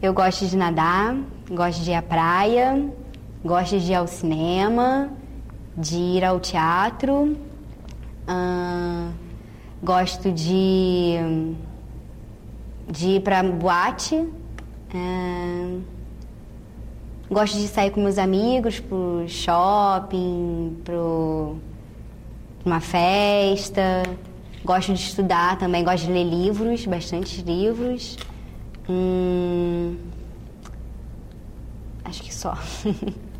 Eu gosto de nadar, gosto de ir à praia, gosto de ir ao cinema, de ir ao teatro, gosto de, de ir para boate, gosto de sair com meus amigos pro shopping, pro uma festa, gosto de estudar também, gosto de ler livros, bastante livros. Hum, acho que só.